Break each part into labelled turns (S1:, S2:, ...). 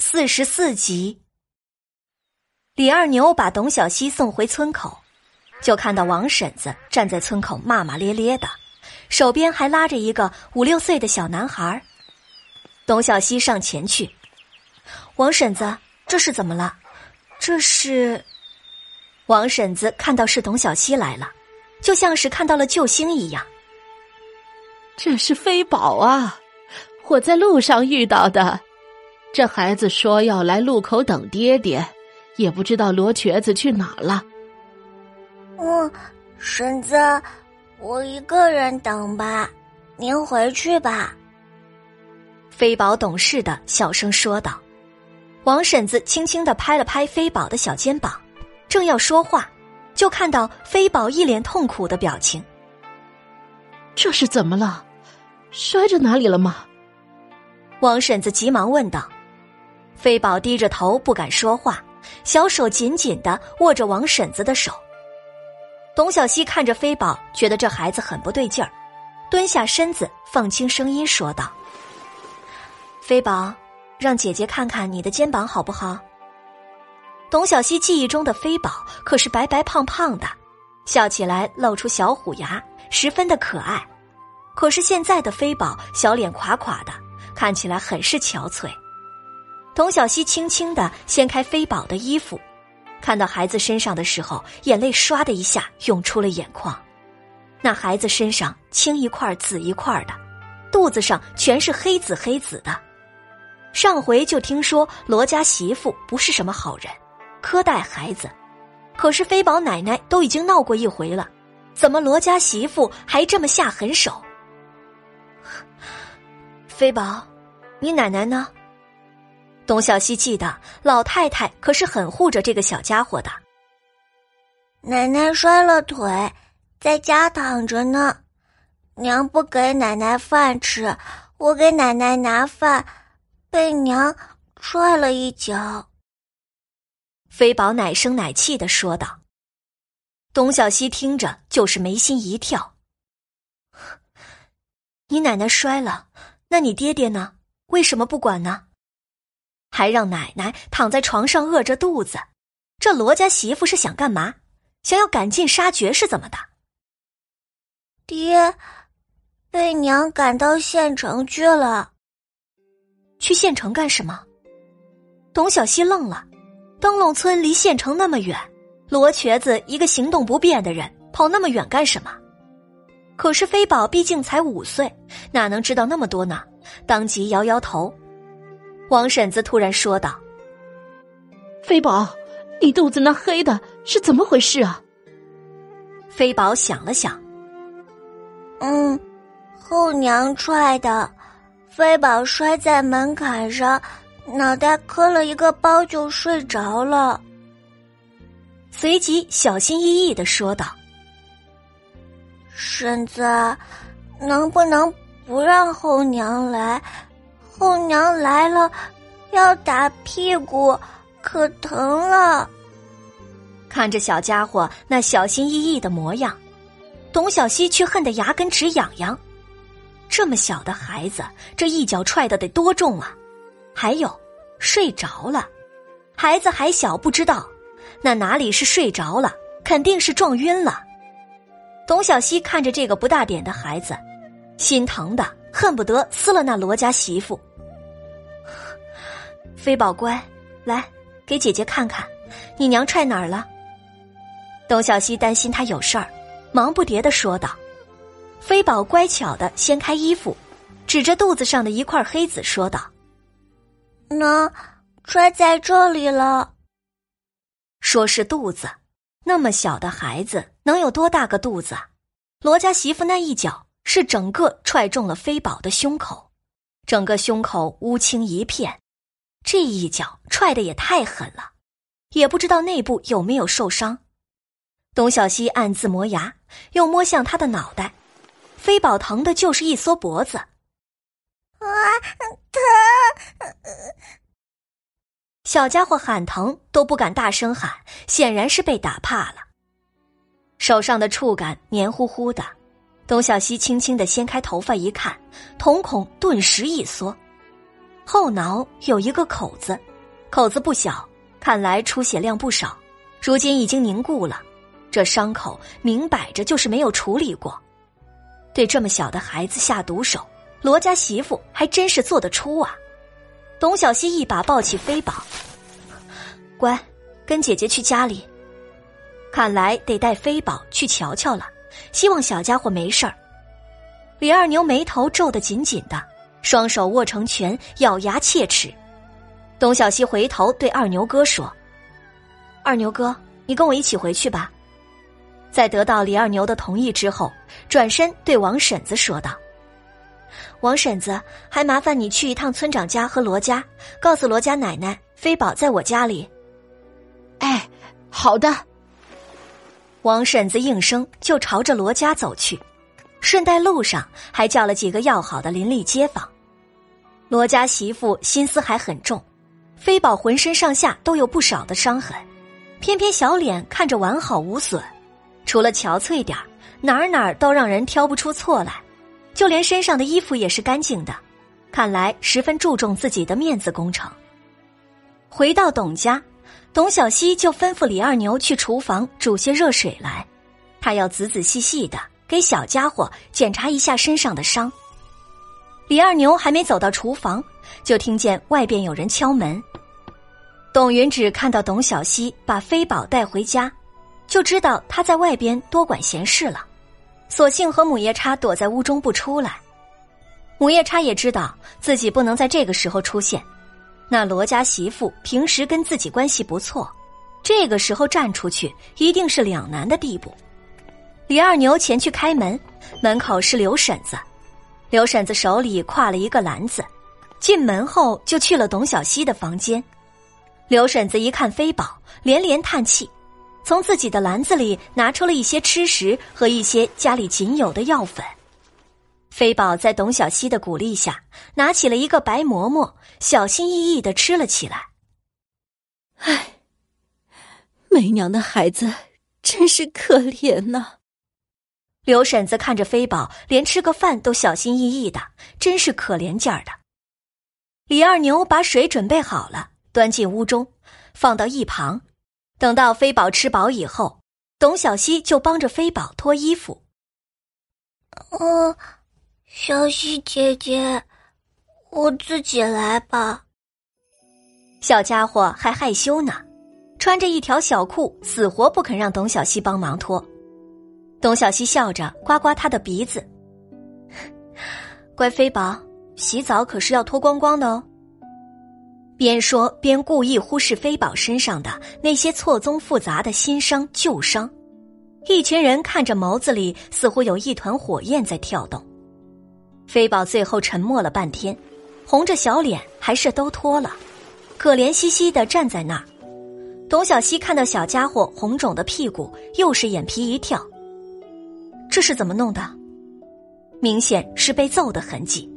S1: 四十四集，李二牛把董小希送回村口，就看到王婶子站在村口骂骂咧咧的，手边还拉着一个五六岁的小男孩。董小希上前去，王婶子，这是怎么了？这是……王婶子看到是董小希来了，就像是看到了救星一样。
S2: 这是飞宝啊，我在路上遇到的。这孩子说要来路口等爹爹，也不知道罗瘸子去哪了。
S3: 嗯，婶子，我一个人等吧，您回去吧。
S1: 飞宝懂事的小声说道。王婶子轻轻的拍了拍飞宝的小肩膀，正要说话，就看到飞宝一脸痛苦的表情。
S2: 这是怎么了？摔着哪里了吗？
S1: 王婶子急忙问道。飞宝低着头不敢说话，小手紧紧的握着王婶子的手。董小希看着飞宝，觉得这孩子很不对劲儿，蹲下身子，放轻声音说道：“飞宝，让姐姐看看你的肩膀好不好？”董小希记忆中的飞宝可是白白胖胖的，笑起来露出小虎牙，十分的可爱。可是现在的飞宝小脸垮垮的，看起来很是憔悴。童小希轻轻的掀开飞宝的衣服，看到孩子身上的时候，眼泪唰的一下涌出了眼眶。那孩子身上青一块紫一块的，肚子上全是黑紫黑紫的。上回就听说罗家媳妇不是什么好人，苛待孩子。可是飞宝奶奶都已经闹过一回了，怎么罗家媳妇还这么下狠手？飞宝，你奶奶呢？董小希记得老太太可是很护着这个小家伙的。
S3: 奶奶摔了腿，在家躺着呢。娘不给奶奶饭吃，我给奶奶拿饭，被娘踹了一脚。
S1: 飞宝奶声奶气的说道。董小希听着就是眉心一跳。你奶奶摔了，那你爹爹呢？为什么不管呢？还让奶奶躺在床上饿着肚子，这罗家媳妇是想干嘛？想要赶尽杀绝是怎么的？
S3: 爹，被娘赶到县城去了。
S1: 去县城干什么？董小希愣了。灯笼村离县城那么远，罗瘸子一个行动不便的人，跑那么远干什么？可是飞宝毕竟才五岁，哪能知道那么多呢？当即摇摇头。王婶子突然说道：“
S2: 飞宝，你肚子那黑的是怎么回事啊？”
S1: 飞宝想了想，
S3: 嗯，后娘踹的，飞宝摔在门槛上，脑袋磕了一个包就睡着了。
S1: 随即小心翼翼的说道：“
S3: 婶子，能不能不让后娘来？”后娘来了，要打屁股，可疼了。
S1: 看着小家伙那小心翼翼的模样，董小希却恨得牙根直痒痒。这么小的孩子，这一脚踹的得多重啊！还有，睡着了，孩子还小，不知道，那哪里是睡着了，肯定是撞晕了。董小希看着这个不大点的孩子，心疼的恨不得撕了那罗家媳妇。飞宝乖，来给姐姐看看，你娘踹哪儿了？董小希担心他有事儿，忙不迭的说道。飞宝乖巧的掀开衣服，指着肚子上的一块黑子说道：“
S3: 那踹在这里了。”
S1: 说是肚子，那么小的孩子能有多大个肚子？罗家媳妇那一脚是整个踹中了飞宝的胸口，整个胸口乌青一片。这一脚踹的也太狠了，也不知道内部有没有受伤。董小希暗自磨牙，又摸向他的脑袋，飞宝疼的就是一缩脖子。
S3: 啊，疼！
S1: 小家伙喊疼都不敢大声喊，显然是被打怕了。手上的触感黏糊糊的，董小希轻轻的掀开头发一看，瞳孔顿时一缩。后脑有一个口子，口子不小，看来出血量不少，如今已经凝固了。这伤口明摆着就是没有处理过。对这么小的孩子下毒手，罗家媳妇还真是做得出啊！董小希一把抱起飞宝，乖，跟姐姐去家里。看来得带飞宝去瞧瞧了，希望小家伙没事儿。李二牛眉头皱得紧紧的，双手握成拳，咬牙切齿。董小希回头对二牛哥说：“二牛哥，你跟我一起回去吧。”在得到李二牛的同意之后，转身对王婶子说道：“王婶子，还麻烦你去一趟村长家和罗家，告诉罗家奶奶，飞宝在我家里。”
S2: 哎，好的。
S1: 王婶子应声就朝着罗家走去，顺带路上还叫了几个要好的邻里街坊。罗家媳妇心思还很重，飞宝浑身上下都有不少的伤痕，偏偏小脸看着完好无损。除了憔悴点哪儿哪儿都让人挑不出错来，就连身上的衣服也是干净的，看来十分注重自己的面子工程。回到董家，董小希就吩咐李二牛去厨房煮些热水来，他要仔仔细细的给小家伙检查一下身上的伤。李二牛还没走到厨房，就听见外边有人敲门。董云只看到董小希把飞宝带回家。就知道他在外边多管闲事了，索性和母夜叉躲在屋中不出来。母夜叉也知道自己不能在这个时候出现，那罗家媳妇平时跟自己关系不错，这个时候站出去一定是两难的地步。李二牛前去开门，门口是刘婶子，刘婶子手里挎了一个篮子，进门后就去了董小希的房间。刘婶子一看飞宝，连连叹气。从自己的篮子里拿出了一些吃食和一些家里仅有的药粉。飞宝在董小希的鼓励下，拿起了一个白馍馍，小心翼翼的吃了起来。
S2: 唉，梅娘的孩子真是可怜呐。
S1: 刘婶子看着飞宝，连吃个饭都小心翼翼的，真是可怜劲儿的。李二牛把水准备好了，端进屋中，放到一旁。等到飞宝吃饱以后，董小希就帮着飞宝脱衣服。
S3: 哦，小希姐姐，我自己来吧。
S1: 小家伙还害羞呢，穿着一条小裤，死活不肯让董小希帮忙脱。董小希笑着刮刮他的鼻子，乖飞宝，洗澡可是要脱光光的哦。边说边故意忽视飞宝身上的那些错综复杂的新伤旧伤，一群人看着眸子里似乎有一团火焰在跳动。飞宝最后沉默了半天，红着小脸还是都脱了，可怜兮兮的站在那儿。董小希看到小家伙红肿的屁股，又是眼皮一跳。这是怎么弄的？明显是被揍的痕迹。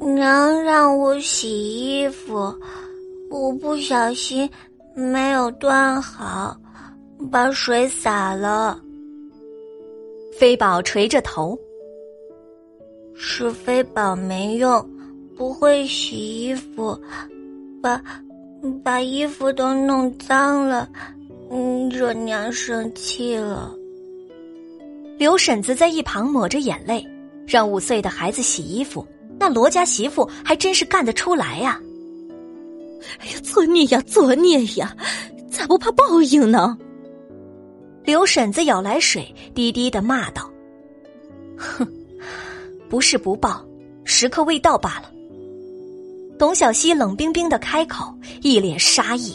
S3: 娘让我洗衣服，我不小心没有端好，把水洒了。
S1: 飞宝垂着头，
S3: 是飞宝没用，不会洗衣服，把把衣服都弄脏了，嗯，惹娘生气了。
S1: 刘婶子在一旁抹着眼泪，让五岁的孩子洗衣服。那罗家媳妇还真是干得出来呀！
S2: 哎呀，作孽呀，作孽呀！咋不怕报应呢？
S1: 刘婶子舀来水，低低的骂道：“哼，不是不报，时刻未到罢了。”董小希冷冰冰的开口，一脸杀意。